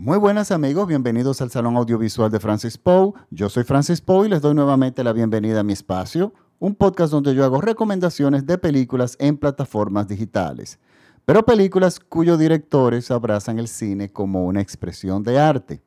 Muy buenas amigos, bienvenidos al Salón Audiovisual de Francis Poe. Yo soy Francis Poe y les doy nuevamente la bienvenida a mi espacio, un podcast donde yo hago recomendaciones de películas en plataformas digitales, pero películas cuyos directores abrazan el cine como una expresión de arte.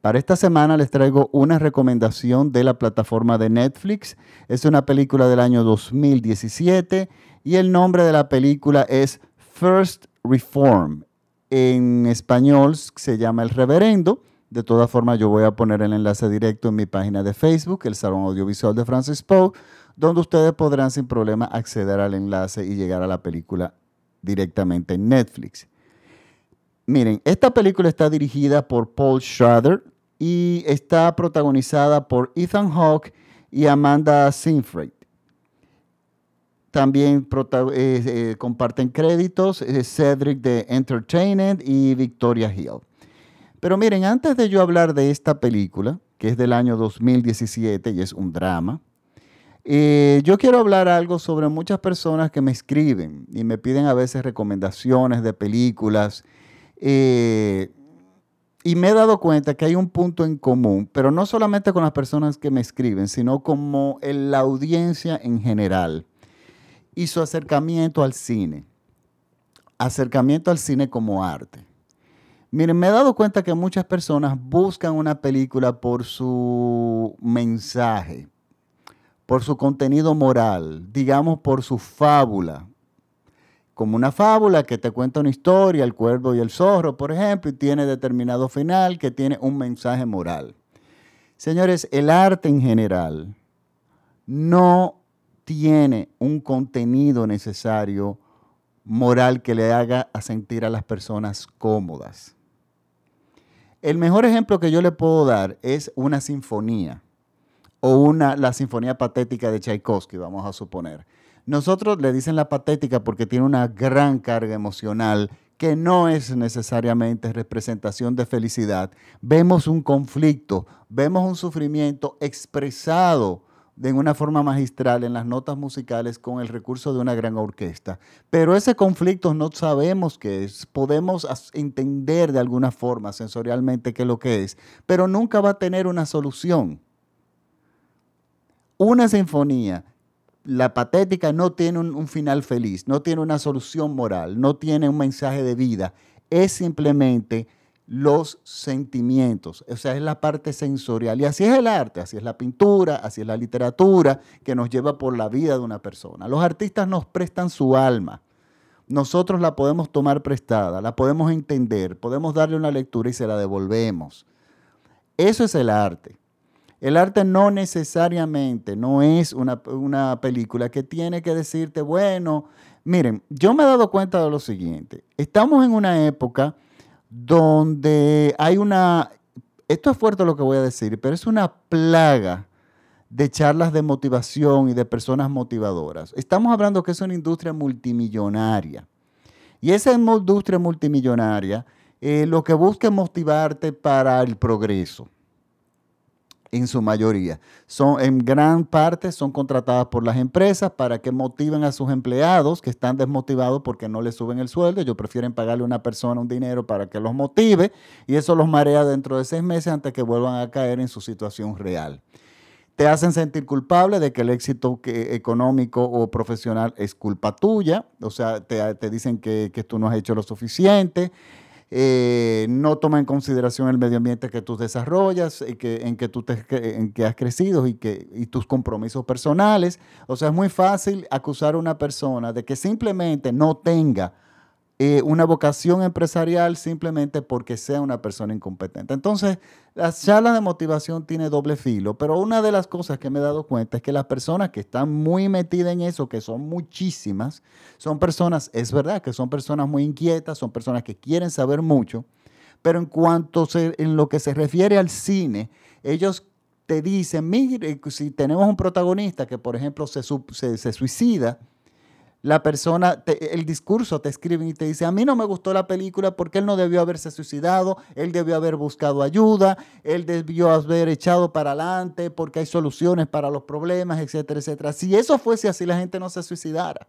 Para esta semana les traigo una recomendación de la plataforma de Netflix. Es una película del año 2017 y el nombre de la película es First Reform en español se llama El Reverendo. De todas formas, yo voy a poner el enlace directo en mi página de Facebook, el Salón Audiovisual de Francis Poe, donde ustedes podrán sin problema acceder al enlace y llegar a la película directamente en Netflix. Miren, esta película está dirigida por Paul Schrader y está protagonizada por Ethan Hawke y Amanda Seyfried. También eh, eh, comparten créditos eh, Cedric de Entertainment y Victoria Hill. Pero miren, antes de yo hablar de esta película, que es del año 2017 y es un drama, yo quiero hablar algo sobre muchas personas que me escriben y me piden a veces recomendaciones de películas. y me he dado cuenta que hay un punto en común, pero no solamente con las personas que me escriben, sino como la audiencia en general y su acercamiento al cine. Acercamiento al cine como arte. Miren, me he dado cuenta que muchas personas buscan una película por su mensaje, por su contenido moral, digamos por su fábula. Como una fábula que te cuenta una historia, el cuervo y el zorro, por ejemplo, y tiene determinado final que tiene un mensaje moral. Señores, el arte en general no tiene un contenido necesario moral que le haga a sentir a las personas cómodas. El mejor ejemplo que yo le puedo dar es una sinfonía o una, la sinfonía patética de Tchaikovsky, vamos a suponer. Nosotros le dicen la patética porque tiene una gran carga emocional que no es necesariamente representación de felicidad. Vemos un conflicto, vemos un sufrimiento expresado de una forma magistral en las notas musicales con el recurso de una gran orquesta. Pero ese conflicto no sabemos qué es, podemos entender de alguna forma sensorialmente qué es lo que es, pero nunca va a tener una solución. Una sinfonía, la patética, no tiene un, un final feliz, no tiene una solución moral, no tiene un mensaje de vida, es simplemente los sentimientos, o sea, es la parte sensorial. Y así es el arte, así es la pintura, así es la literatura que nos lleva por la vida de una persona. Los artistas nos prestan su alma. Nosotros la podemos tomar prestada, la podemos entender, podemos darle una lectura y se la devolvemos. Eso es el arte. El arte no necesariamente, no es una, una película que tiene que decirte, bueno, miren, yo me he dado cuenta de lo siguiente, estamos en una época donde hay una, esto es fuerte lo que voy a decir, pero es una plaga de charlas de motivación y de personas motivadoras. Estamos hablando que es una industria multimillonaria. Y esa industria multimillonaria eh, lo que busca es motivarte para el progreso en su mayoría. Son, en gran parte son contratadas por las empresas para que motiven a sus empleados que están desmotivados porque no les suben el sueldo. Ellos prefieren pagarle a una persona un dinero para que los motive y eso los marea dentro de seis meses antes que vuelvan a caer en su situación real. Te hacen sentir culpable de que el éxito económico o profesional es culpa tuya, o sea, te, te dicen que, que tú no has hecho lo suficiente. Eh, no toma en consideración el medio ambiente que tú desarrollas, y que, en, que tú en que has crecido y, que, y tus compromisos personales. O sea, es muy fácil acusar a una persona de que simplemente no tenga eh, una vocación empresarial simplemente porque sea una persona incompetente. Entonces, las charlas de motivación tiene doble filo, pero una de las cosas que me he dado cuenta es que las personas que están muy metidas en eso, que son muchísimas, son personas, es verdad que son personas muy inquietas, son personas que quieren saber mucho, pero en cuanto se, en lo que se refiere al cine, ellos te dicen, mire, si tenemos un protagonista que, por ejemplo, se, se, se suicida, la persona, el discurso te escriben y te dice, a mí no me gustó la película porque él no debió haberse suicidado, él debió haber buscado ayuda, él debió haber echado para adelante porque hay soluciones para los problemas, etcétera, etcétera. Si eso fuese así, la gente no se suicidara.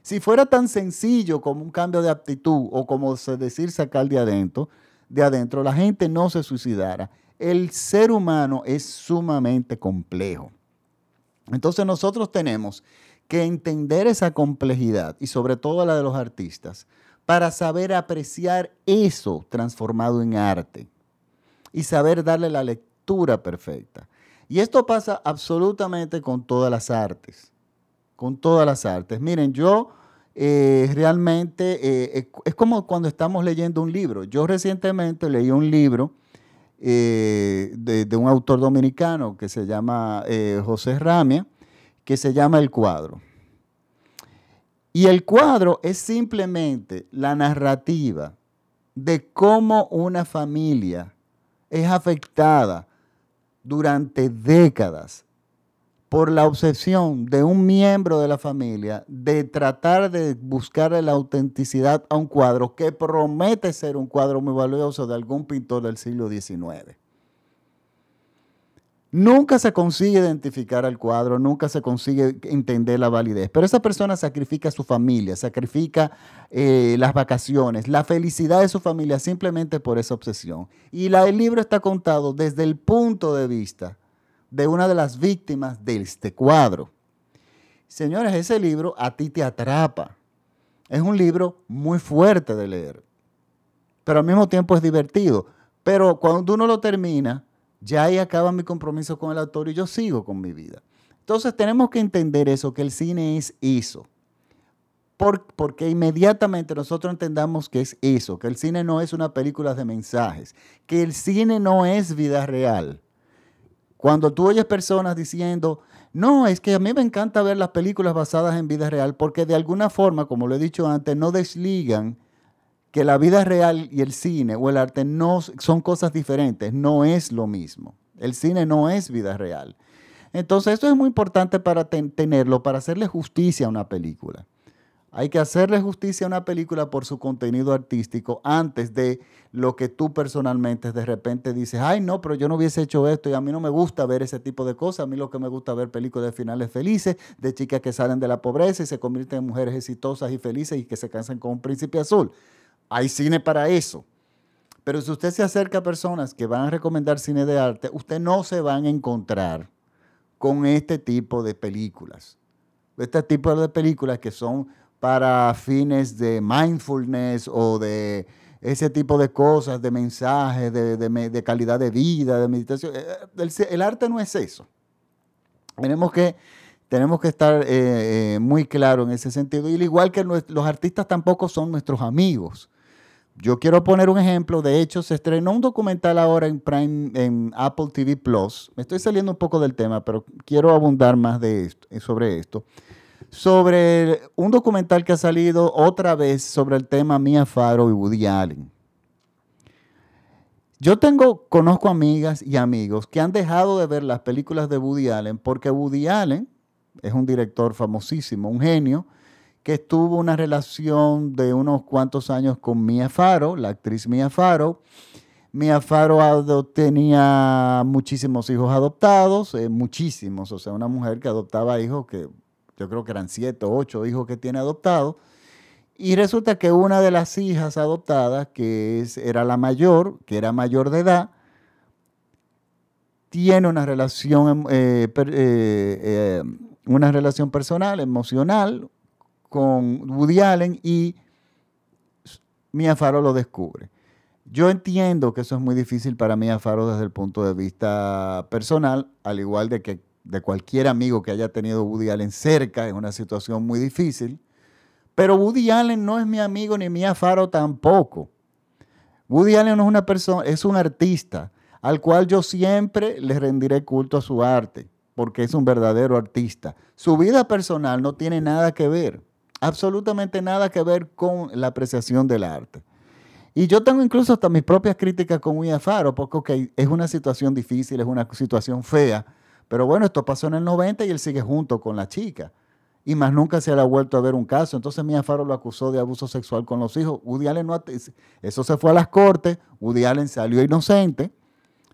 Si fuera tan sencillo como un cambio de actitud o como decir sacar de adentro, de adentro, la gente no se suicidara. El ser humano es sumamente complejo. Entonces nosotros tenemos que entender esa complejidad y sobre todo la de los artistas para saber apreciar eso transformado en arte y saber darle la lectura perfecta. Y esto pasa absolutamente con todas las artes, con todas las artes. Miren, yo eh, realmente eh, es como cuando estamos leyendo un libro. Yo recientemente leí un libro eh, de, un autor dominicano que se llama José Ramia, que se llama El cuadro. Y el cuadro es simplemente la narrativa de cómo una familia es afectada durante décadas por la obsesión de un miembro de la familia de tratar de buscar la autenticidad a un cuadro que promete ser un cuadro muy valioso de algún pintor del siglo XIX. Nunca se consigue identificar al cuadro, nunca se consigue entender la validez, pero esa persona sacrifica a su familia, sacrifica eh, las vacaciones, la felicidad de su familia simplemente por esa obsesión. Y la, el libro está contado desde el punto de vista de una de las víctimas de este cuadro. Señores, ese libro a ti te atrapa. Es un libro muy fuerte de leer, pero al mismo tiempo es divertido. Pero cuando uno lo termina, ya ahí acaba mi compromiso con el autor y yo sigo con mi vida. Entonces tenemos que entender eso, que el cine es eso. porque inmediatamente nosotros entendamos que es eso, que el cine no es una película de mensajes, que el cine no es vida real. Cuando tú oyes personas diciendo, no, es que a mí me encanta ver las películas basadas en vida real, porque de alguna forma, como lo he dicho antes, no desligan que la vida real y el cine o el arte no son cosas diferentes, no es lo mismo. El cine no es vida real. Entonces, esto es muy importante para tenerlo, para hacerle justicia a una película. Hay que hacerle justicia a una película por su contenido artístico antes de lo que tú personalmente de repente dices, ay no, pero yo no hubiese hecho esto y a mí no me gusta ver ese tipo de cosas. A mí lo que me gusta ver películas de finales felices, de chicas que salen de la pobreza y se convierten en mujeres exitosas y felices y que se casan con un príncipe azul. Hay cine para eso. Pero si usted se acerca a personas que van a recomendar cine de arte, usted no se van a encontrar con este tipo de películas. Este tipo de películas que son para fines de mindfulness o de ese tipo de cosas, de mensajes, de, calidad de vida, de meditación. Eh, eh, el, arte no es eso. Tenemos que, tenemos que estar eh, muy claros en ese sentido. Y al igual que los artistas tampoco son nuestros amigos. Yo quiero poner un ejemplo. De hecho, se estrenó un documental ahora en Prime, en Apple TV Plus. Me estoy saliendo un poco del tema, pero quiero abundar más de esto, sobre esto. Sobre un documental que ha salido otra vez sobre el tema Mia Farrow y Woody Allen. Yo tengo, conozco amigas y amigos que han dejado de ver las películas de Woody Allen porque Woody Allen es un director famosísimo, un genio, que tuvo una relación de unos cuantos años con Mia Farrow, la actriz Mia Farrow. Mia Farrow tenía muchísimos hijos adoptados, eh, muchísimos, o sea, una mujer que adoptaba hijos que yo creo que eran siete o ocho hijos que tiene adoptados. Y resulta que una de las hijas adoptadas, que era la mayor, que era mayor de edad, tiene una relación, eh, eh, una relación personal, emocional, con Woody Allen y Mia Farrow lo descubre. Yo entiendo que eso es muy difícil para Mia Farrow desde el punto de vista personal, al igual de que de cualquier amigo que haya tenido Woody Allen cerca, es una situación muy difícil. Pero Woody Allen no es mi amigo ni Mia Farrow tampoco. Woody Allen no es una persona, es un artista al cual yo siempre le rendiré culto a su arte, porque es un verdadero artista. Su vida personal no tiene nada que ver absolutamente nada que ver con la apreciación del arte. Y yo tengo incluso hasta mis propias críticas con William Faro, porque es una situación difícil, es una situación fea, pero bueno, esto pasó en el 90 y él sigue junto con la chica. Y más nunca se le ha vuelto a ver un caso. Entonces Mia Faro lo acusó de abuso sexual con los hijos. Woody Allen no, eso se fue a las cortes. Woody Allen salió inocente.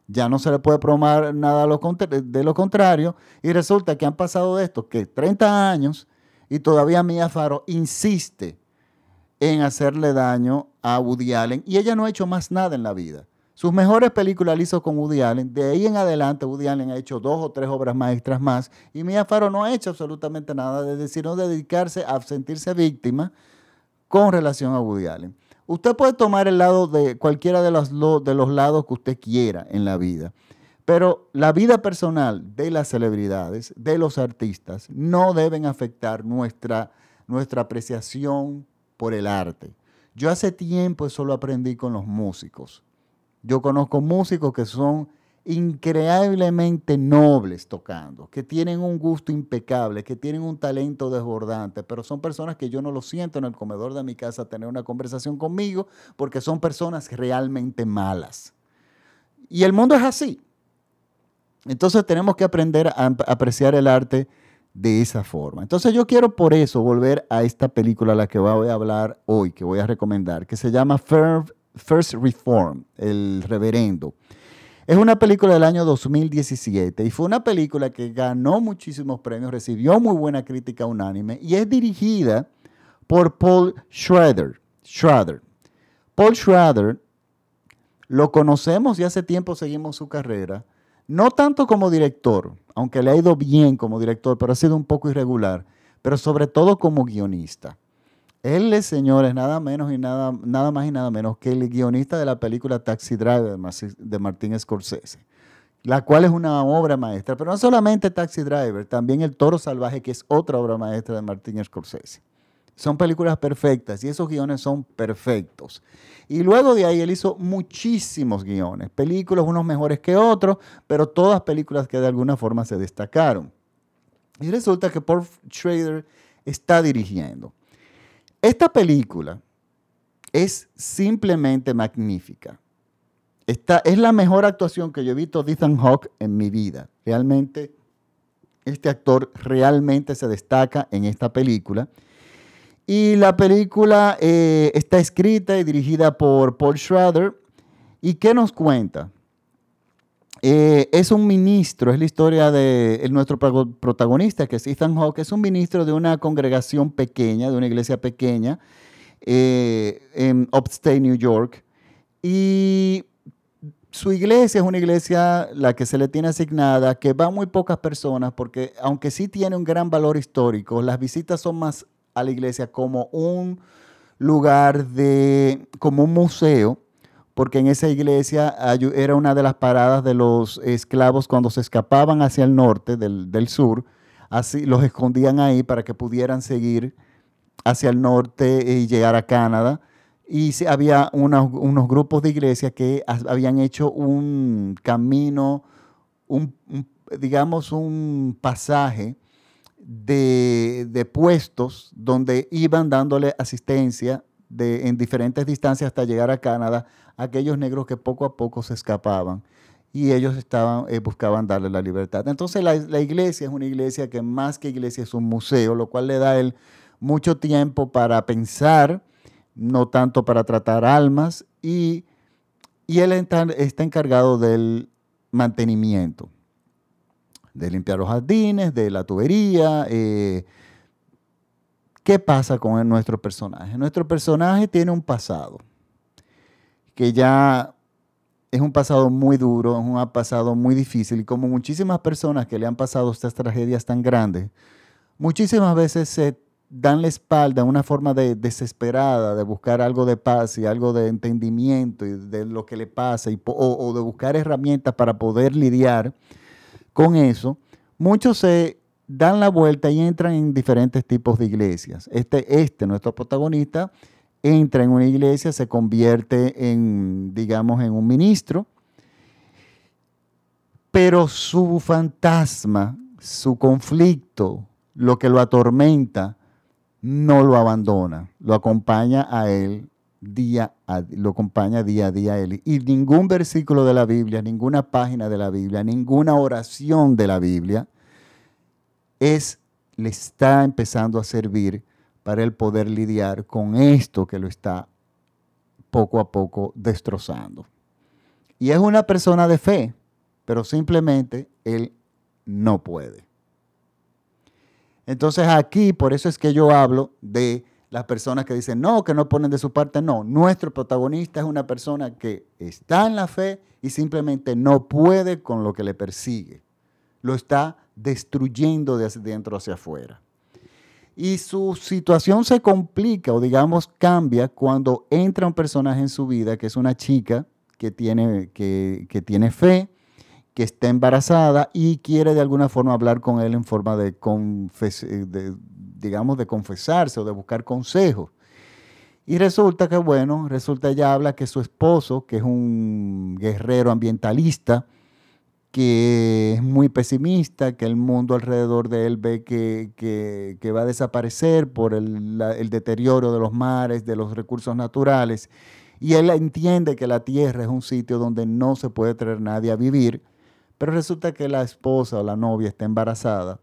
Ya no se le puede probar nada de lo contrario. Y resulta que han pasado de esto, que 30 años y todavía Mia Faro insiste en hacerle daño a Woody Allen y ella no ha hecho más nada en la vida. Sus mejores películas las hizo con Woody Allen. De ahí en adelante, Woody Allen ha hecho dos o tres obras maestras más. Y Mia Farrow no ha hecho absolutamente nada, de sino dedicarse a sentirse víctima con relación a Woody Allen. Usted puede tomar el lado de cualquiera de los, de los lados que usted quiera en la vida. Pero la vida personal de las celebridades, de los artistas, no deben afectar nuestra, nuestra apreciación por el arte. Yo hace tiempo eso lo aprendí con los músicos. Yo conozco músicos que son increíblemente nobles tocando, que tienen un gusto impecable, que tienen un talento desbordante, pero son personas que yo no lo siento en el comedor de mi casa tener una conversación conmigo porque son personas realmente malas. Y el mundo es así. Entonces tenemos que aprender a apreciar el arte de esa forma. Entonces yo quiero por eso volver a esta película a la que voy a hablar hoy, que voy a recomendar, que se llama First Reform, el reverendo. Es una película del año 2017 y fue una película que ganó muchísimos premios, recibió muy buena crítica unánime y es dirigida por Paul Schrader. Schrader. Paul Schrader lo conocemos y hace tiempo seguimos su carrera, no tanto como director, aunque le ha ido bien como director, pero ha sido un poco irregular, pero sobre todo como guionista. Él es, señores, nada menos y nada, nada más y nada menos que el guionista de la película Taxi Driver de Martín Scorsese, la cual es una obra maestra, pero no solamente Taxi Driver, también El Toro Salvaje, que es otra obra maestra de Martín Scorsese. Son películas perfectas y esos guiones son perfectos. Y luego de ahí él hizo muchísimos guiones, películas unos mejores que otros, pero todas películas que de alguna forma se destacaron. Y resulta que Paul Schrader está dirigiendo. Esta película es simplemente magnífica. Esta es la mejor actuación que yo he visto de Ethan Hawke en mi vida. Realmente, este actor realmente se destaca en esta película. Y la película eh, está escrita y dirigida por Paul Schrader. ¿Y qué nos cuenta? Eh, es un ministro, es la historia de nuestro protagonista, que es Ethan Hawke, es un ministro de una congregación pequeña, de una iglesia pequeña, eh, en Upstate New York. Y su iglesia es una iglesia, la que se le tiene asignada, que va muy pocas personas, porque aunque sí tiene un gran valor histórico, las visitas son más a la iglesia como un lugar de, como un museo porque en esa iglesia era una de las paradas de los esclavos cuando se escapaban hacia el norte del, sur, así los escondían ahí para que pudieran seguir hacia el norte y llegar a Canadá. Y había unos, grupos de iglesias que habían hecho un camino, un, digamos, un pasaje de, de, puestos donde iban dándole asistencia de, en diferentes distancias hasta llegar a Canadá aquellos negros que poco a poco se escapaban y ellos estaban, eh, buscaban darle la libertad. Entonces la, iglesia es una iglesia que más que iglesia es un museo, lo cual le da él mucho tiempo para pensar, no tanto para tratar almas, y, él está, encargado del mantenimiento, de limpiar los jardines, de la tubería. Eh, ¿Qué pasa con nuestro personaje? Nuestro personaje tiene un pasado que ya es un pasado muy duro, es un pasado muy difícil y como muchísimas personas que le han pasado estas tragedias tan grandes, muchísimas veces se dan la espalda, una forma de desesperada de buscar algo de paz y algo de entendimiento y de lo que le pasa o, de buscar herramientas para poder lidiar con eso, muchos se dan la vuelta y entran en diferentes tipos de iglesias. Este, este nuestro protagonista, entra en una iglesia, se convierte en, digamos, en un ministro, pero su fantasma, su conflicto, lo que lo atormenta, no lo abandona, lo acompaña a él día a, lo acompaña día a día él. Y ningún versículo de la Biblia, ninguna página de la Biblia, ninguna oración de la Biblia es le está empezando a servir para él poder lidiar con esto que lo está poco a poco destrozando. Y es una persona de fe, pero simplemente él no puede. Entonces aquí, por eso es que yo hablo de las personas que dicen no, que no ponen de su parte, no. Nuestro protagonista es una persona que está en la fe y simplemente no puede con lo que le persigue. Lo está destruyendo de dentro hacia afuera. Y su situación se complica o digamos cambia cuando entra un personaje en su vida que es una chica que tiene, que, tiene fe, que está embarazada y quiere de alguna forma hablar con él en forma de, de digamos, de confesarse o de buscar consejos. Y resulta que, bueno, resulta ella habla que su esposo, que es un guerrero ambientalista, que es muy pesimista, que el mundo alrededor de él ve que, va a desaparecer por el, el, deterioro de los mares, de los recursos naturales, y él entiende que la tierra es un sitio donde no se puede traer nadie a vivir, pero resulta que la esposa o la novia está embarazada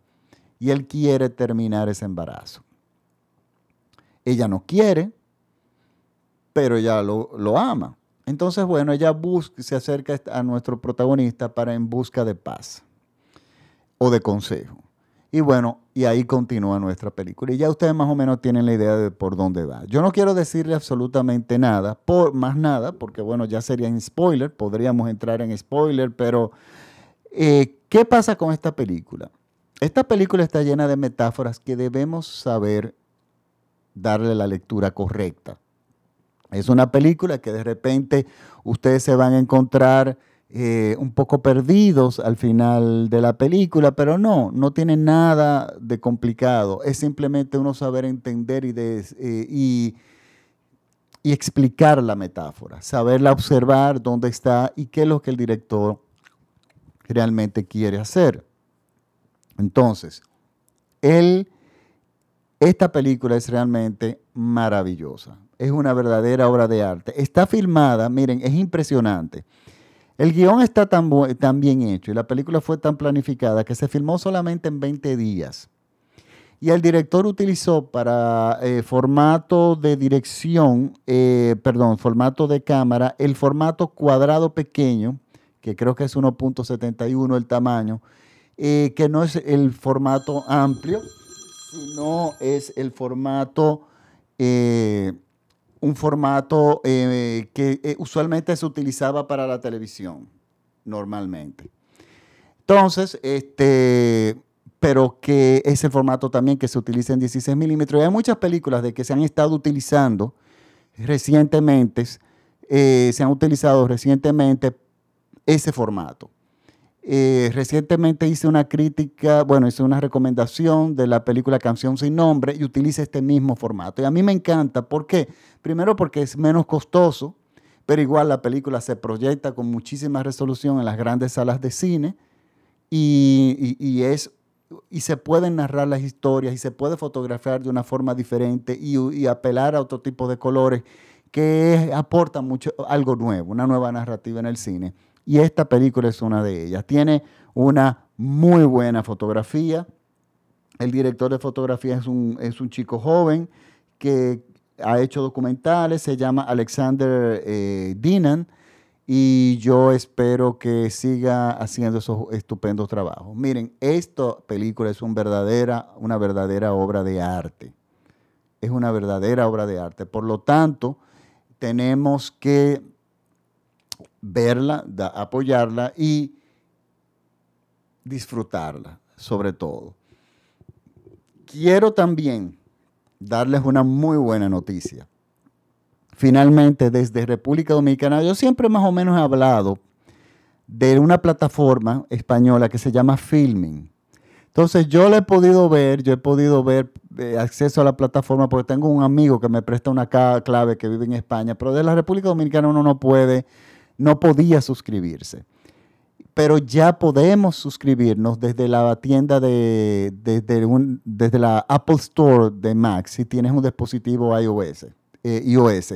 y él quiere terminar ese embarazo. Ella no quiere, pero ella lo, lo ama. Entonces, bueno, ella busca, se acerca a nuestro protagonista para en busca de paz o de consejo. Y bueno, y ahí continúa nuestra película. Y ya ustedes más o menos tienen la idea de por dónde va. Yo no quiero decirle absolutamente nada, por, más nada, porque bueno, ya sería en spoiler, podríamos entrar en spoiler, pero eh, ¿qué pasa con esta película? Esta película está llena de metáforas que debemos saber darle la lectura correcta. Es una película que de repente ustedes se van a encontrar eh, un poco perdidos al final de la película, pero no, no tiene nada de complicado. Es simplemente uno saber entender y, eh, y, y explicar la metáfora, saberla observar dónde está y qué es lo que el director realmente quiere hacer. Entonces, él, esta película es realmente maravillosa es una verdadera obra de arte. Está filmada, miren, es impresionante. El guion está tan, tan, bien hecho y la película fue tan planificada que se filmó solamente en 20 días. Y el director utilizó para eh, formato de dirección, eh, perdón, formato de cámara, el formato cuadrado pequeño, que creo que es 1.71 el tamaño, eh, que no es el formato amplio, sino es el formato un formato eh, que eh, usualmente se utilizaba para la televisión, normalmente. Entonces, este, pero que es el formato también que se utiliza en 16 milímetros. Hay muchas películas de que se han estado utilizando recientemente, eh, se han utilizado recientemente ese formato. Eh, recientemente hice una crítica, bueno, hice una recomendación de la película Canción sin nombre y utiliza este mismo formato. Y a mí me encanta, ¿por qué? Primero porque es menos costoso, pero igual la película se proyecta con muchísima resolución en las grandes salas de cine y, es, y se pueden narrar las historias y se puede fotografiar de una forma diferente y, apelar a otro tipo de colores que aportan mucho, algo nuevo, una nueva narrativa en el cine y esta película es una de ellas. Tiene una muy buena fotografía. El director de fotografía es un, es un chico joven que ha hecho documentales, se llama Alexander eh, Dinan y yo espero que siga haciendo esos estupendos trabajos. Miren, esta película es verdadera, una verdadera obra de arte. Es una verdadera obra de arte. Por lo tanto, tenemos que verla, apoyarla y disfrutarla, sobre todo. Quiero también darles una muy buena noticia. Finalmente, desde República Dominicana, yo siempre más o menos he hablado de una plataforma española que se llama Filming. Entonces yo la he podido ver, yo he podido ver eh, acceso a la plataforma porque tengo un amigo que me presta una clave que vive en España, pero de la República Dominicana uno no puede no podía suscribirse. Pero ya podemos suscribirnos desde la tienda de, desde, desde la Apple Store de Mac si tienes un dispositivo iOS. Eh, iOS.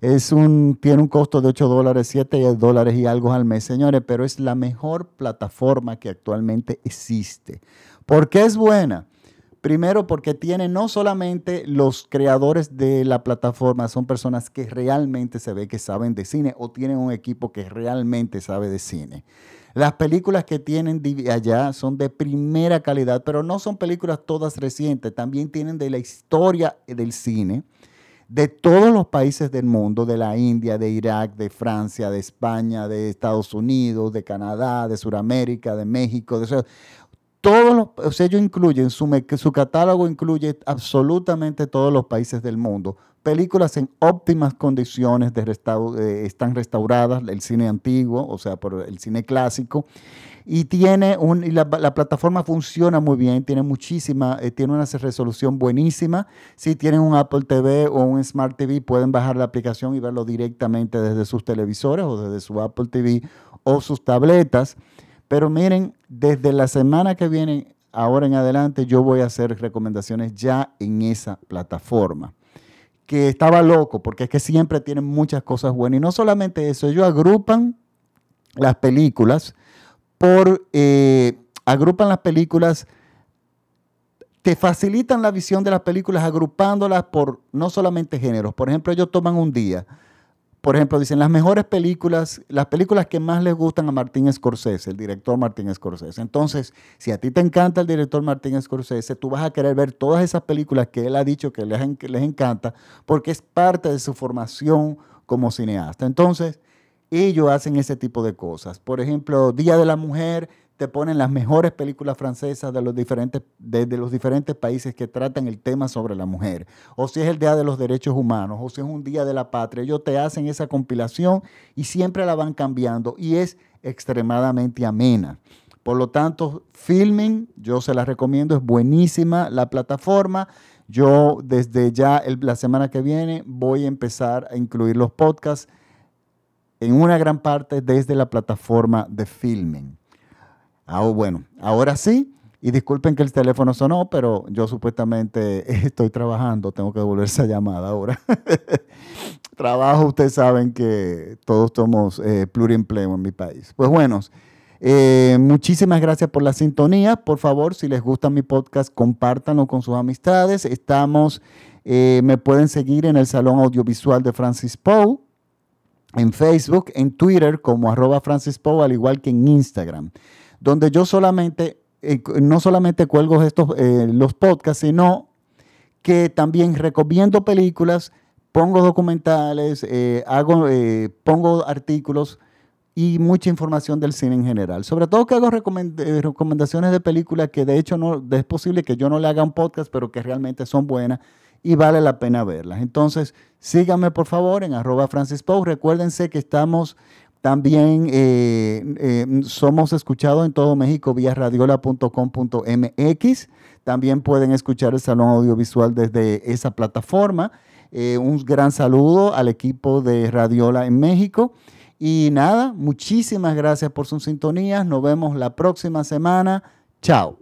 Es un, tiene un costo de 8 dólares, 7 dólares y algo al mes, señores, pero es la mejor plataforma que actualmente existe. ¿Por qué es buena? Primero porque tiene no solamente los creadores de la plataforma, son personas que realmente se ve que saben de cine o tienen un equipo que realmente sabe de cine. Las películas que tienen allá son de primera calidad, pero no son películas todas recientes, también tienen de la historia del cine de todos los países del mundo, de la India, de Irak, de Francia, de España, de Estados Unidos, de Canadá, de Sudamérica, de México, de todos los, o sea, ellos incluyen, su, su catálogo incluye absolutamente todos los países del mundo. Películas en óptimas condiciones eh, están restauradas, el cine antiguo, o sea, por el cine clásico. Y tiene un, y la, plataforma funciona muy bien, tiene muchísima, eh, tiene una resolución buenísima. Si tienen un Apple TV o un Smart TV, pueden bajar la aplicación y verlo directamente desde sus televisores o desde su Apple TV o sus tabletas. Pero miren, desde la semana que viene, ahora en adelante, yo voy a hacer recomendaciones ya en esa plataforma. Que estaba loco, porque es que siempre tienen muchas cosas buenas. Y no solamente eso, ellos agrupan las películas por, eh, agrupan las películas, te facilitan la visión de las películas agrupándolas por no solamente géneros. Por ejemplo, ellos toman un día por ejemplo, dicen las mejores películas, las películas que más les gustan a Martín Scorsese, el director Martín Scorsese. Entonces, si a ti te encanta el director Martín Scorsese, tú vas a querer ver todas esas películas que él ha dicho que les, les encanta, porque es parte de su formación como cineasta. Entonces, ellos hacen ese tipo de cosas. Por ejemplo, Día de la Mujer te ponen las mejores películas francesas de los diferentes, de, los diferentes países que tratan el tema sobre la mujer. O si es el Día de los Derechos Humanos, o si es un Día de la Patria, ellos te hacen esa compilación y siempre la van cambiando y es extremadamente amena. Por lo tanto, Filming, yo se la recomiendo, es buenísima la plataforma. Yo desde ya la semana que viene voy a empezar a incluir los podcasts en una gran parte desde la plataforma de Filming. Ah, bueno, ahora sí. Y disculpen que el teléfono sonó, pero yo supuestamente estoy trabajando, tengo que devolver esa llamada ahora. Trabajo, ustedes saben que todos somos eh, pluriempleo en mi país. Pues bueno, eh, muchísimas gracias por la sintonía. Por favor, si les gusta mi podcast, compártanlo con sus amistades. Estamos, eh, me pueden seguir en el Salón Audiovisual de Francis Poe, en Facebook, en Twitter como arroba Francis Poe, al igual que en Instagram donde yo solamente, eh, no solamente cuelgo estos, eh, los podcasts, sino que también recomiendo películas, pongo documentales, eh, hago, pongo artículos y mucha información del cine en general. Sobre todo que hago recomendaciones de películas que de hecho no, es posible que yo no le haga un podcast, pero que realmente son buenas y vale la pena verlas. Entonces, síganme por favor en arroba Francis Recuérdense que estamos también eh, eh, somos escuchados en todo México vía radiola.com.mx. También pueden escuchar el Salón Audiovisual desde esa plataforma. Eh, un gran saludo al equipo de Radiola en México. Y nada, muchísimas gracias por sus sintonías. Nos vemos la próxima semana. Chao.